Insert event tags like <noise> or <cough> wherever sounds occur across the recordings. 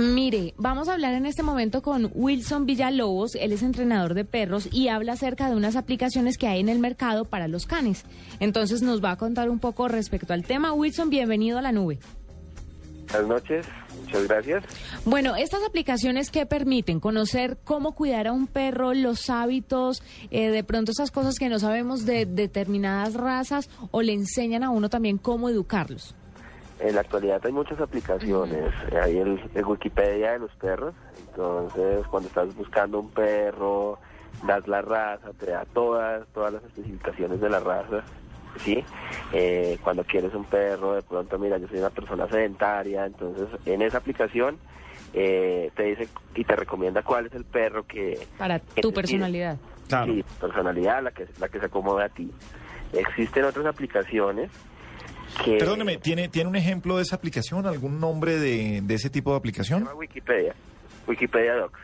Mire, vamos a hablar en este momento con Wilson Villalobos, él es entrenador de perros y habla acerca de unas aplicaciones que hay en el mercado para los canes. Entonces nos va a contar un poco respecto al tema. Wilson, bienvenido a la nube. Buenas noches, muchas gracias. Bueno, estas aplicaciones que permiten conocer cómo cuidar a un perro, los hábitos, eh, de pronto esas cosas que no sabemos de determinadas razas o le enseñan a uno también cómo educarlos. En la actualidad hay muchas aplicaciones. Hay el, el Wikipedia de los perros. Entonces, cuando estás buscando un perro, das la raza, te da todas, todas las especificaciones de la raza. ¿sí? Eh, cuando quieres un perro, de pronto, mira, yo soy una persona sedentaria, entonces en esa aplicación eh, te dice y te recomienda cuál es el perro que... Para que tu personalidad. Claro. Sí, personalidad, la que, la que se acomode a ti. Existen otras aplicaciones que... Perdóneme, ¿tiene, ¿tiene un ejemplo de esa aplicación? ¿Algún nombre de, de ese tipo de Se aplicación? llama Wikipedia, Wikipedia Docs.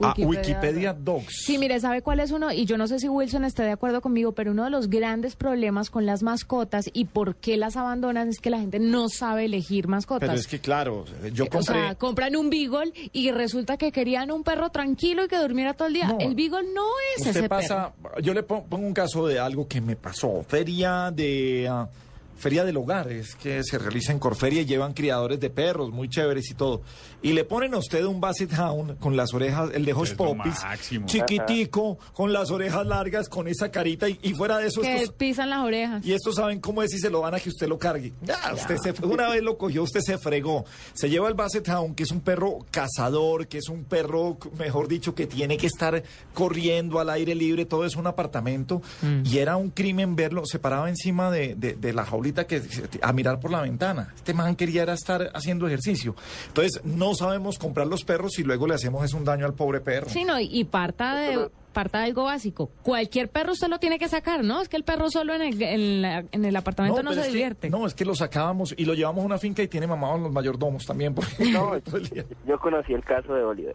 Ah, Wikipedia Wikipedia Docs. Sí, mire, ¿sabe cuál es uno? Y yo no sé si Wilson esté de acuerdo conmigo, pero uno de los grandes problemas con las mascotas y por qué las abandonan es que la gente no sabe elegir mascotas. Pero es que, claro, yo O compré... sea, compran un beagle y resulta que querían un perro tranquilo y que durmiera todo el día. No. el beagle no es Usted ese pasa, yo le pon- pongo un caso de algo que me pasó. Feria de ah, feria del hogar, es que se realiza en Corferia y llevan criadores de perros, muy chéveres y todo. Y le ponen a usted un Basset Hound con las orejas, el de Hush Es chiquitico, con las orejas largas, con esa carita y, y fuera de eso Que estos- pisan las orejas. y estos saben cómo es y se lo van a que usted lo cargue. Ya, usted se una vez lo cogió, usted se fregó. Se lleva el Basset Hound, que es un perro cazador, que es un perro, mejor dicho, que tiene que estar corriendo al aire libre, todo es un apartamento. Y era un crimen verlo, se paraba encima de, de- de la jaulita que, a mirar por la ventana. Este man quería era estar haciendo ejercicio. Entonces, no sabemos comprar los perros y luego le hacemos es un daño al pobre perro. Sí, no, y- parta de parta de algo básico. Cualquier perro usted lo tiene que sacar, ¿no? Es que el perro solo en el, en la- en el apartamento no, se es que- divierte. no, es que lo sacábamos y lo llevamos a una finca y tiene mamados los mayordomos también. Porque No, <laughs> yo conocí el caso de Oliver.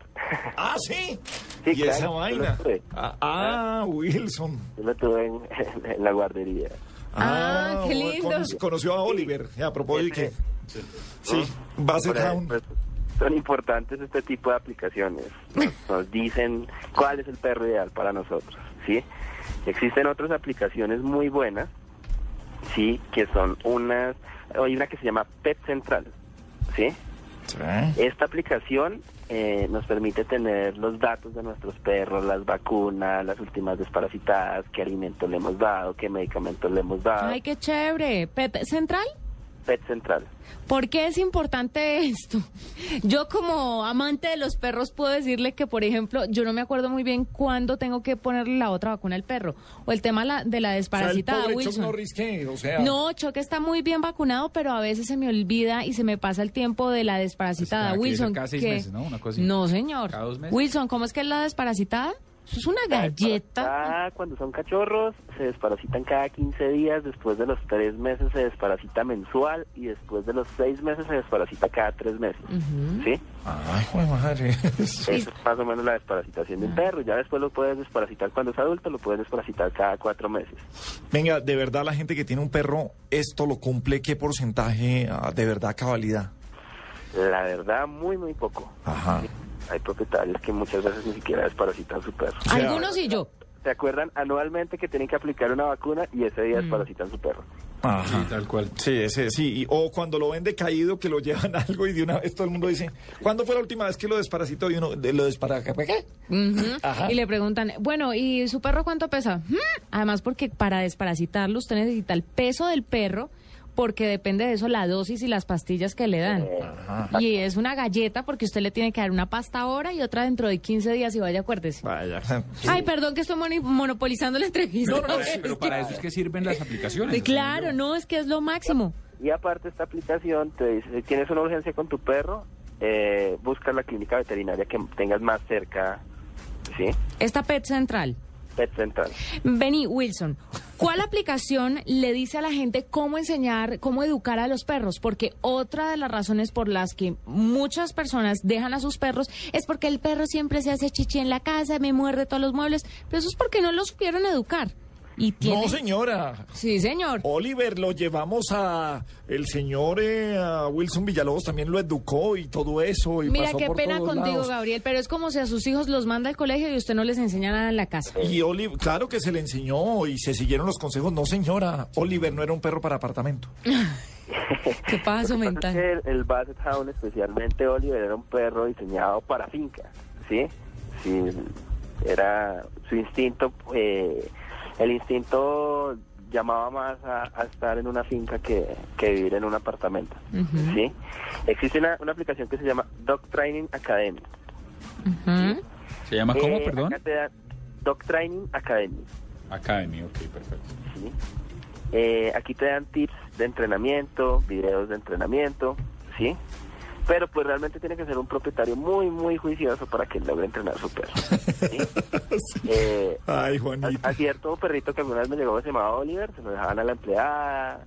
Ah, sí. Sí, y claro, esa vaina. tuve. Ah, ah, Wilson. Yo lo tuve en, en la guardería. Ah, qué lindo. cono- conoció a Oliver. A propósito que. Sí, Basset ahí, Hound. pues, son importantes este tipo de aplicaciones. Nos, <laughs> nos dicen cuál es el perro ideal para nosotros, ¿sí? Existen otras aplicaciones muy buenas, ¿sí? Que son unas... Hay una que se llama Pet Central, ¿sí? Sí. Esta aplicación eh, nos permite tener los datos de nuestros perros, las vacunas, las últimas desparasitadas, qué alimento le hemos dado, qué medicamentos le hemos dado. Ay, qué chévere. Pet Central. Pet Central. ¿Por qué es importante esto? Yo como amante de los perros puedo decirle que, por ejemplo, yo no me acuerdo muy bien cuándo tengo que ponerle la otra vacuna al perro. O el tema la- de la O sea, el desparasitada, Wilson. No, Choque está muy bien vacunado, pero a veces se me olvida y se me pasa el tiempo de la desparasitada. Pues, Wilson, cada seis meses, ¿no? Una cosa así. No, señor. Cada dos meses. Wilson, ¿cómo es que es la desparasitada? Eso es una galleta. Ah, cuando son cachorros se desparasitan cada 15 días, después de los 3 meses se desparasita mensual y después de los 6 meses se desparasita cada 3 meses. ¿Sí? Ay, joder, madre. <laughs> Esa es más o menos la desparasitación de un perro. Ya después lo puedes desparasitar cuando es adulto, lo puedes desparasitar cada 4 meses. Venga, de verdad, la gente que tiene un perro, ¿esto lo cumple? ¿Qué porcentaje ah, de verdad cabalidad? La verdad, muy, muy poco. Ajá. Hay propietarios que muchas veces ni siquiera desparasitan su perro. sea, Algunos y yo. ¿Se acuerdan anualmente que tienen que aplicar una vacuna y ese día desparasitan su perro? Ajá. Sí, tal cual. Sí, ese, sí. y- o cuando lo ven decaído, que lo <laughs> llevan algo y de una vez todo el mundo dice, ¿cuándo fue la última vez que lo desparasitó? Y uno, de lo desparasitó. ¿Qué? Ajá. Y le preguntan, bueno, ¿y su perro cuánto pesa? "Hmm". Además, porque para desparasitarlo usted necesita el peso del perro, porque depende de eso la dosis y las pastillas que le dan. Ajá. Y es una galleta porque usted le tiene que dar una pasta ahora y otra dentro de 15 días y vaya, acuérdese. Vaya. Ay, perdón que estoy moni- monopolizando la entrevista. No, no, no, sí, pero para eso es que sirven las aplicaciones. Claro, no, es que es lo máximo. Y aparte esta aplicación te dice, si tienes una urgencia con tu perro, eh, busca la clínica veterinaria que tengas más cerca, ¿sí? Esta PET Central. Pet. Benny Wilson, ¿cuál aplicación le dice a la gente cómo enseñar, cómo educar a los perros? Porque otra de las razones por las que muchas personas dejan a sus perros es porque el perro siempre se hace chichi en la casa, me muerde todos los muebles, pero eso es porque no lo supieron educar. Y tiene... No, señora. Sí, señor. Oliver, lo llevamos a el señor eh, a Wilson Villalobos también lo educó y todo eso. Y Mira pasó qué por pena todos contigo, lados. Gabriel, pero es como si a sus hijos los manda al colegio y usted no les enseña nada en la casa. Y Oliver, claro que se le enseñó y se siguieron los consejos. No, señora, Oliver no era un perro para apartamento. <laughs> ¿Qué pasa mental? el, el Basset Hound, especialmente Oliver, era un perro diseñado para finca, ¿sí? Sí, era su instinto, eh, el instinto llamaba más a, a estar en una finca que, que vivir en un apartamento, ¿sí? Existe una, una aplicación que se llama Dog Training Academy. ¿Se llama cómo, Eh, perdón? acá te da Dog Training Academy. Academy, ok, perfecto. ¿sí? Eh, aquí te dan tips de entrenamiento, videos de entrenamiento, ¿sí? Pero pues realmente tiene que ser un propietario muy, muy juicioso para que logre entrenar su perro. <laughs> ¿sí? Eh, Ay, a, Juanito. a cierto perrito que alguna vez me llegó se llamaba Oliver, se lo dejaban a la empleada.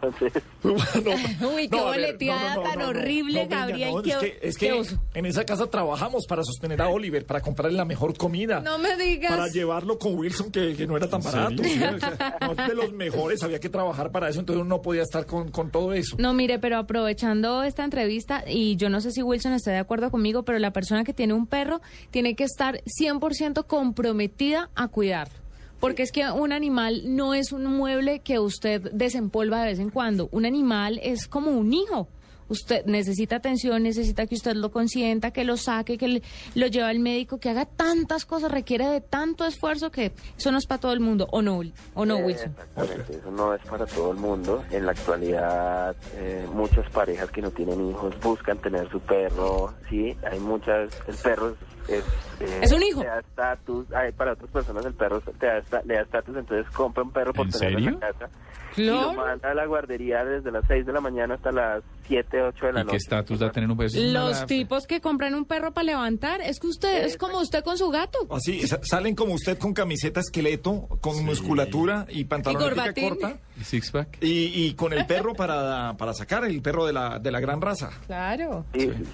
Entonces, <laughs> Uy, qué No, a ver, boleteada no, no, no, tan no, no. horrible, No, venga, Gabriel. no, qué, es que, es que en esa casa trabajamos para sostener a Oliver, para comprarle la mejor comida. No me digas. Para llevarlo con Wilson, que, que no era tan barato. ¿sí? O sea, no es de los mejores, había que trabajar para eso, entonces uno no podía estar con, con todo eso. No, mire, pero aprovechando esta entrevista, y yo no sé si Wilson está de acuerdo conmigo, pero la persona que tiene un perro tiene que estar 100% comprometida a cuidarlo. Porque es que un animal no es un mueble que usted desempolva de vez en cuando. Un animal es como un hijo. Usted necesita atención, necesita que usted lo consienta, que lo saque, que le- lo lleve al médico, que haga tantas cosas, requiere de tanto esfuerzo que eso no es para todo el mundo. ¿O no, o no Wilson? Exactamente, eso no es para todo el mundo. En la actualidad, eh, muchas parejas que no tienen hijos buscan tener su perro, ¿sí? Hay muchas, el perro es... es, eh, Es un hijo. Te da estatus, ay, para otras personas el perro te da, le da estatus, entonces compra un perro por ¿En tenerlo en la casa. Y lo Claro. manda a la guardería desde las 6 de la mañana hasta las 7, 8 de la ¿Y noche. qué estatus da tener un beso? Los tipos que compran un perro para levantar, es que usted es como usted con su gato. Así, sa- salen como usted con camiseta esqueleto, con musculatura y pantalón corbatín. corta. ¿Y six pack? Y, y con el perro para, para sacar, el perro de la, de la gran raza. Claro. Sí, sí,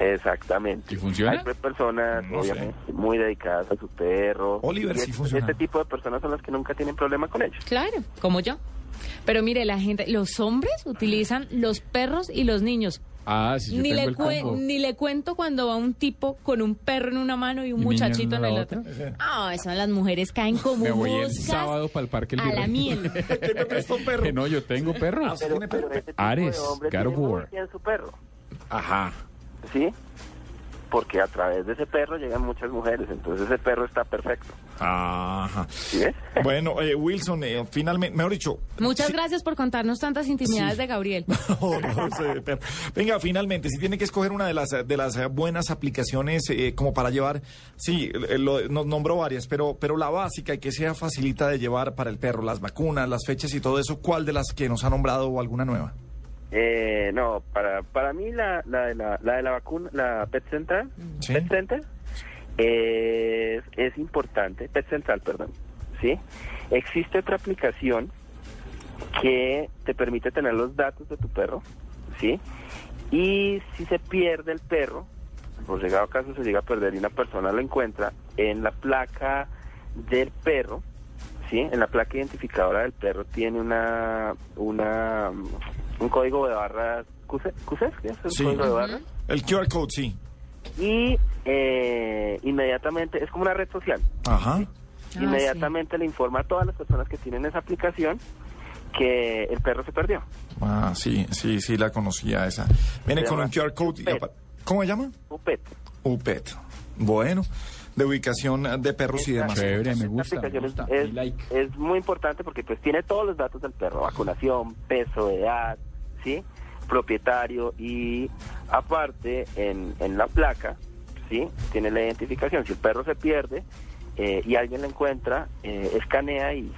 exactamente. ¿Y funciona? Hay personas, No sé. obviamente, muy dedicadas a su perro. Oliver Y sí este- funciona. Este tipo de personas son las que nunca tienen problema con ellos. Claro, como yo. Pero mire, la gente, los hombres utilizan los perros y los niños. Ah, sí, yo ni, tengo le el combo. ni le cuento cuando va un tipo con un perro en una mano y un ¿Y niño muchachito en el otro. Ah, eso las mujeres caen como Me voy el moscas sábado para el parque El a la miel. <laughs> ¿Qué me prestó un perro? Que no, yo tengo perro. Ah, ¿usted Pero, tiene pero perro? este tipo Ares, de hombre God of War. su perro, Ajá. ¿sí? Porque a través de ese perro llegan muchas mujeres, entonces ese perro está perfecto. Ajá. ¿Sí ves? <laughs> Bueno, eh, Wilson, eh, finalmente, mejor dicho. Muchas sí- gracias por contarnos tantas intimidades Sí. de Gabriel. <laughs> No, no sé, pero- Venga, finalmente, si tiene que escoger una de las de las buenas aplicaciones eh, como para llevar, sí, eh, lo- nos nombró varias, pero pero la básica y que sea facilita de llevar para el perro, las vacunas, las fechas y todo eso, ¿cuál de las que nos ha nombrado o alguna nueva? Eh, no, para, para mí la, la, de la, la de la vacuna, la Pet Center, Sí. Pet Center es, es importante, Pet Central, perdón, ¿sí? Existe otra aplicación que te permite tener los datos de tu perro, ¿sí? Y si se pierde el perro, por llegado caso se llega a perder y una persona lo encuentra, en la placa del perro, ¿sí? En la placa identificadora del perro tiene una, una, un código de barras, ¿QC? ¿QC? ¿Qué es el Sí. código de barras? El QR code, sí. Y eh, inmediatamente, es como una red social, Ajá. Ah, inmediatamente le informa a todas las personas que tienen esa aplicación que el perro se perdió. Ah, sí, sí, sí, la conocía esa. Viene Se con un QR code. y ¿Cómo se llama? UPET. UPET. Bueno, de ubicación de perros y demás. Chévere, me gusta, me es- gusta. es, Mi like. es muy importante porque pues tiene todos los datos del perro, vacunación, peso, edad, ¿sí? propietario y aparte en, en la placa, ¿sí? tiene la identificación. Si el perro se pierde eh, y alguien lo encuentra, eh, escanea y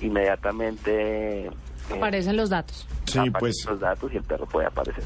inmediatamente eh, Aparecen los datos. Sí, aparecen pues los datos y el perro puede aparecer.